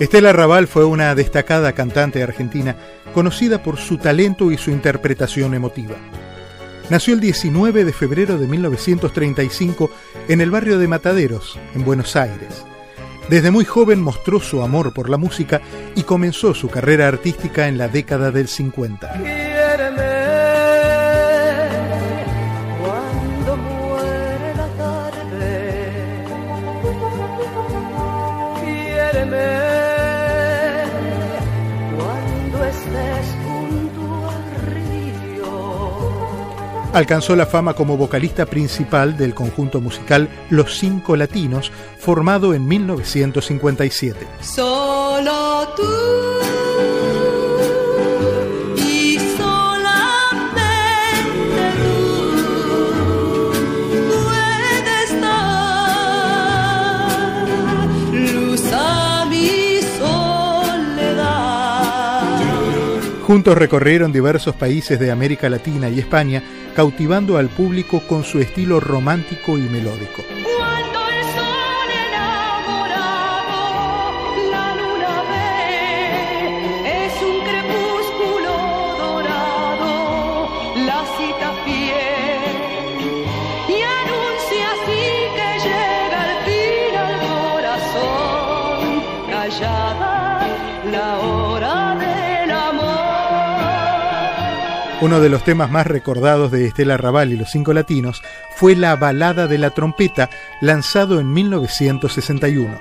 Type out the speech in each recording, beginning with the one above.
Estela Raval fue una destacada cantante argentina, conocida por su talento y su interpretación emotiva. Nació el 19 de febrero de 1935 en el barrio de Mataderos, en Buenos Aires. Desde muy joven mostró su amor por la música y comenzó su carrera artística en la década del 50. Alcanzó la fama como vocalista principal del conjunto musical Los Cinco Latinos, formado en 1957. Solo tú. Juntos recorrieron diversos países de América Latina y España, cautivando al público con su estilo romántico y melódico. Uno de los temas más recordados de Estela Raval y los Cinco Latinos fue la Balada de la Trompeta, lanzado en 1961.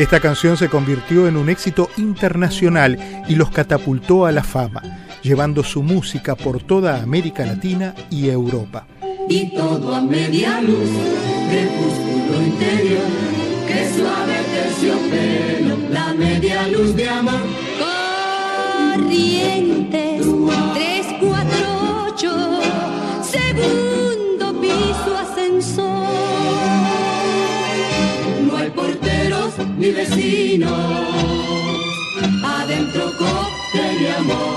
Esta canción se convirtió en un éxito internacional y los catapultó a la fama, llevando su música por toda América Latina y Europa. Y todo a media luz, crepúsculo interior, que suave terciopelo, la media luz de amor. Corriente,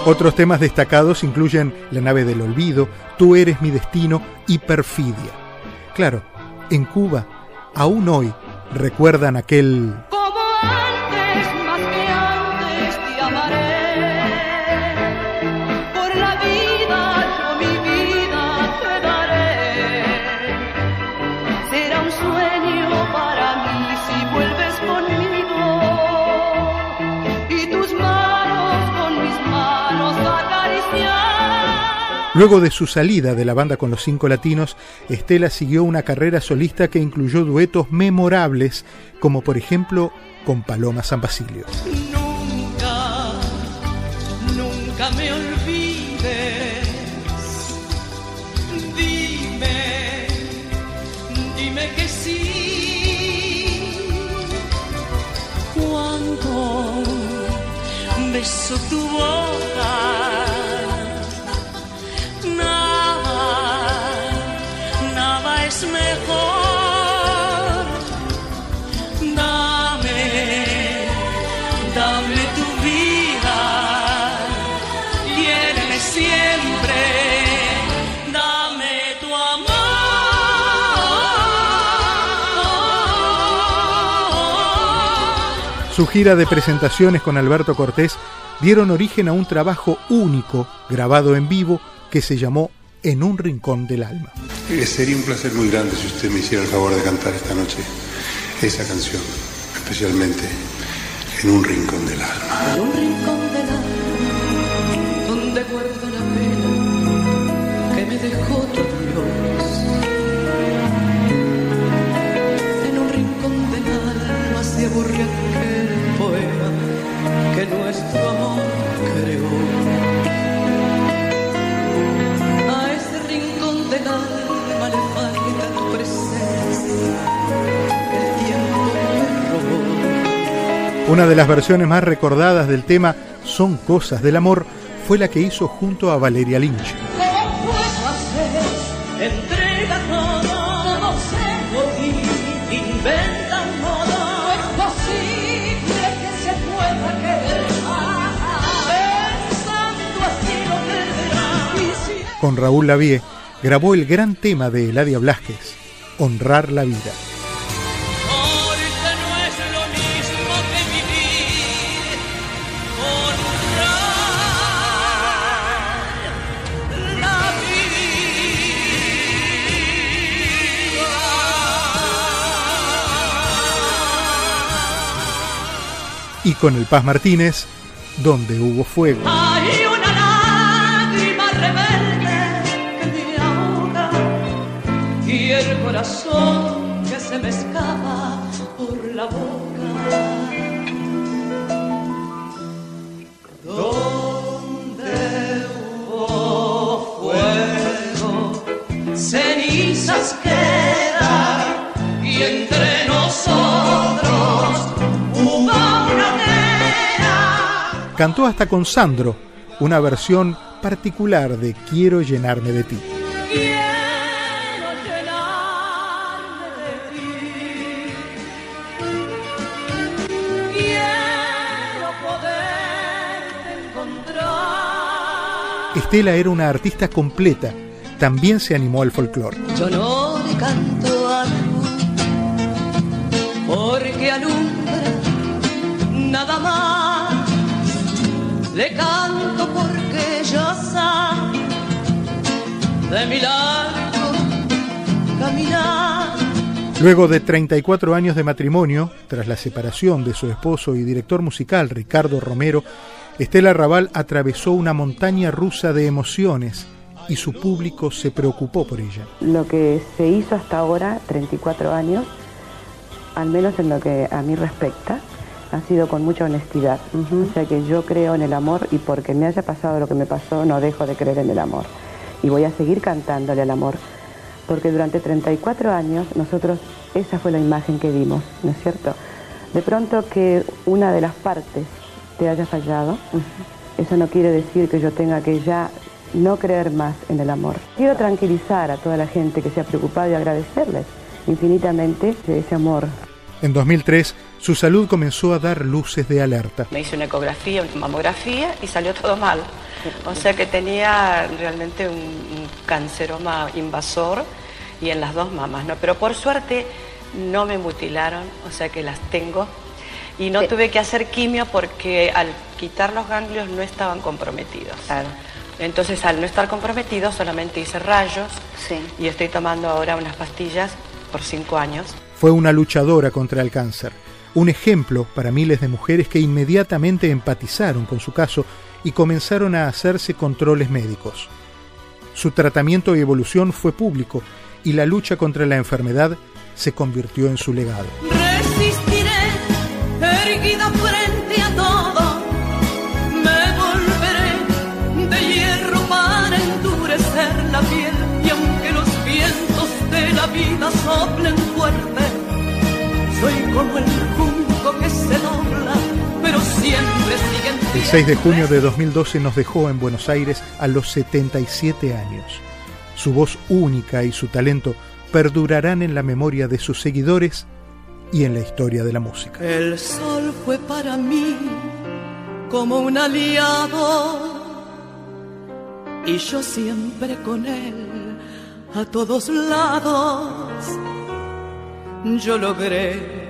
Otros temas destacados incluyen La nave del olvido, Tú eres mi destino y Perfidia. Claro, en Cuba, aún hoy, recuerdan aquel Luego de su salida de la banda con los cinco latinos, Estela siguió una carrera solista que incluyó duetos memorables, como por ejemplo con Paloma San Basilio. Nunca, nunca me olvides. Dime, dime que sí. Cuando beso tu boca Su gira de presentaciones con Alberto Cortés dieron origen a un trabajo único grabado en vivo que se llamó En un rincón del alma. Eh, sería un placer muy grande si usted me hiciera el favor de cantar esta noche esa canción, especialmente en un rincón del alma. En un rincón Una de las versiones más recordadas del tema Son cosas del amor fue la que hizo junto a Valeria Lynch. Con Raúl Lavie grabó el gran tema de Eladia Blasquez, Honrar la vida. Y con el Paz Martínez, donde hubo fuego. Hay una lágrima rebelde que me ahoga y el corazón que se me escapa por la boca. Cantó hasta con Sandro, una versión particular de Quiero llenarme de ti. Estela era una artista completa, también se animó al folclore. Yo no le canto a la luz, porque alumbra nada más. Le canto porque yo sé de mi largo caminar. Luego de 34 años de matrimonio, tras la separación de su esposo y director musical Ricardo Romero, Estela Raval atravesó una montaña rusa de emociones y su público se preocupó por ella. Lo que se hizo hasta ahora, 34 años, al menos en lo que a mí respecta, ha sido con mucha honestidad. O sea que yo creo en el amor y porque me haya pasado lo que me pasó, no dejo de creer en el amor. Y voy a seguir cantándole al amor. Porque durante 34 años nosotros, esa fue la imagen que dimos, ¿no es cierto? De pronto que una de las partes te haya fallado, eso no quiere decir que yo tenga que ya no creer más en el amor. Quiero tranquilizar a toda la gente que se ha preocupado y agradecerles infinitamente ese amor. En 2003, su salud comenzó a dar luces de alerta. Me hice una ecografía, una mamografía y salió todo mal. O sea que tenía realmente un, un canceroma invasor y en las dos mamas, ¿no? Pero por suerte no me mutilaron, o sea que las tengo. Y no Sí. tuve que hacer quimio porque al quitar los ganglios no estaban comprometidos. Claro. Entonces al no estar comprometidos solamente hice rayos Sí. y estoy tomando ahora unas pastillas por cinco años. Fue una luchadora contra el cáncer, un ejemplo para miles de mujeres que inmediatamente empatizaron con su caso y comenzaron a hacerse controles médicos. Su tratamiento y evolución fue público y la lucha contra la enfermedad se convirtió en su legado. Resistiré, erguida frente a todo. Me volveré de hierro para endurecer la piel. Y aunque los vientos de la vida soplen fuerte, soy como el El 6 de junio de 2012 nos dejó en Buenos Aires a los 77 años. Su voz única y su talento perdurarán en la memoria de sus seguidores y en la historia de la música. El sol fue para mí como un aliado y yo siempre con él a todos lados. Yo logré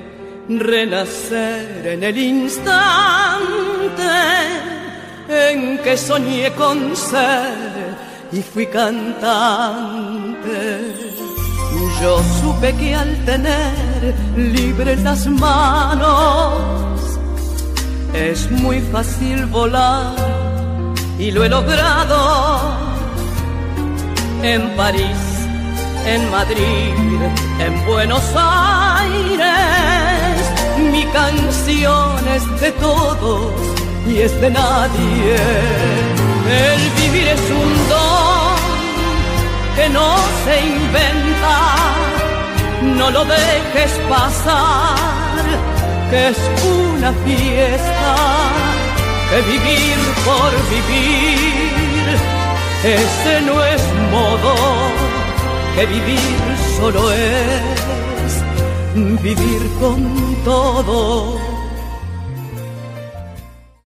renacer en el instante en que soñé con ser y fui cantante. Yo supe que al tener libres las manos es muy fácil volar y lo he logrado en París, en Madrid, en Buenos Aires. Mi canción es de todos y es de nadie. El vivir es un don que no se inventa, no lo dejes pasar, que es una fiesta, que vivir por vivir, ese no es modo, que vivir solo es vivir con todo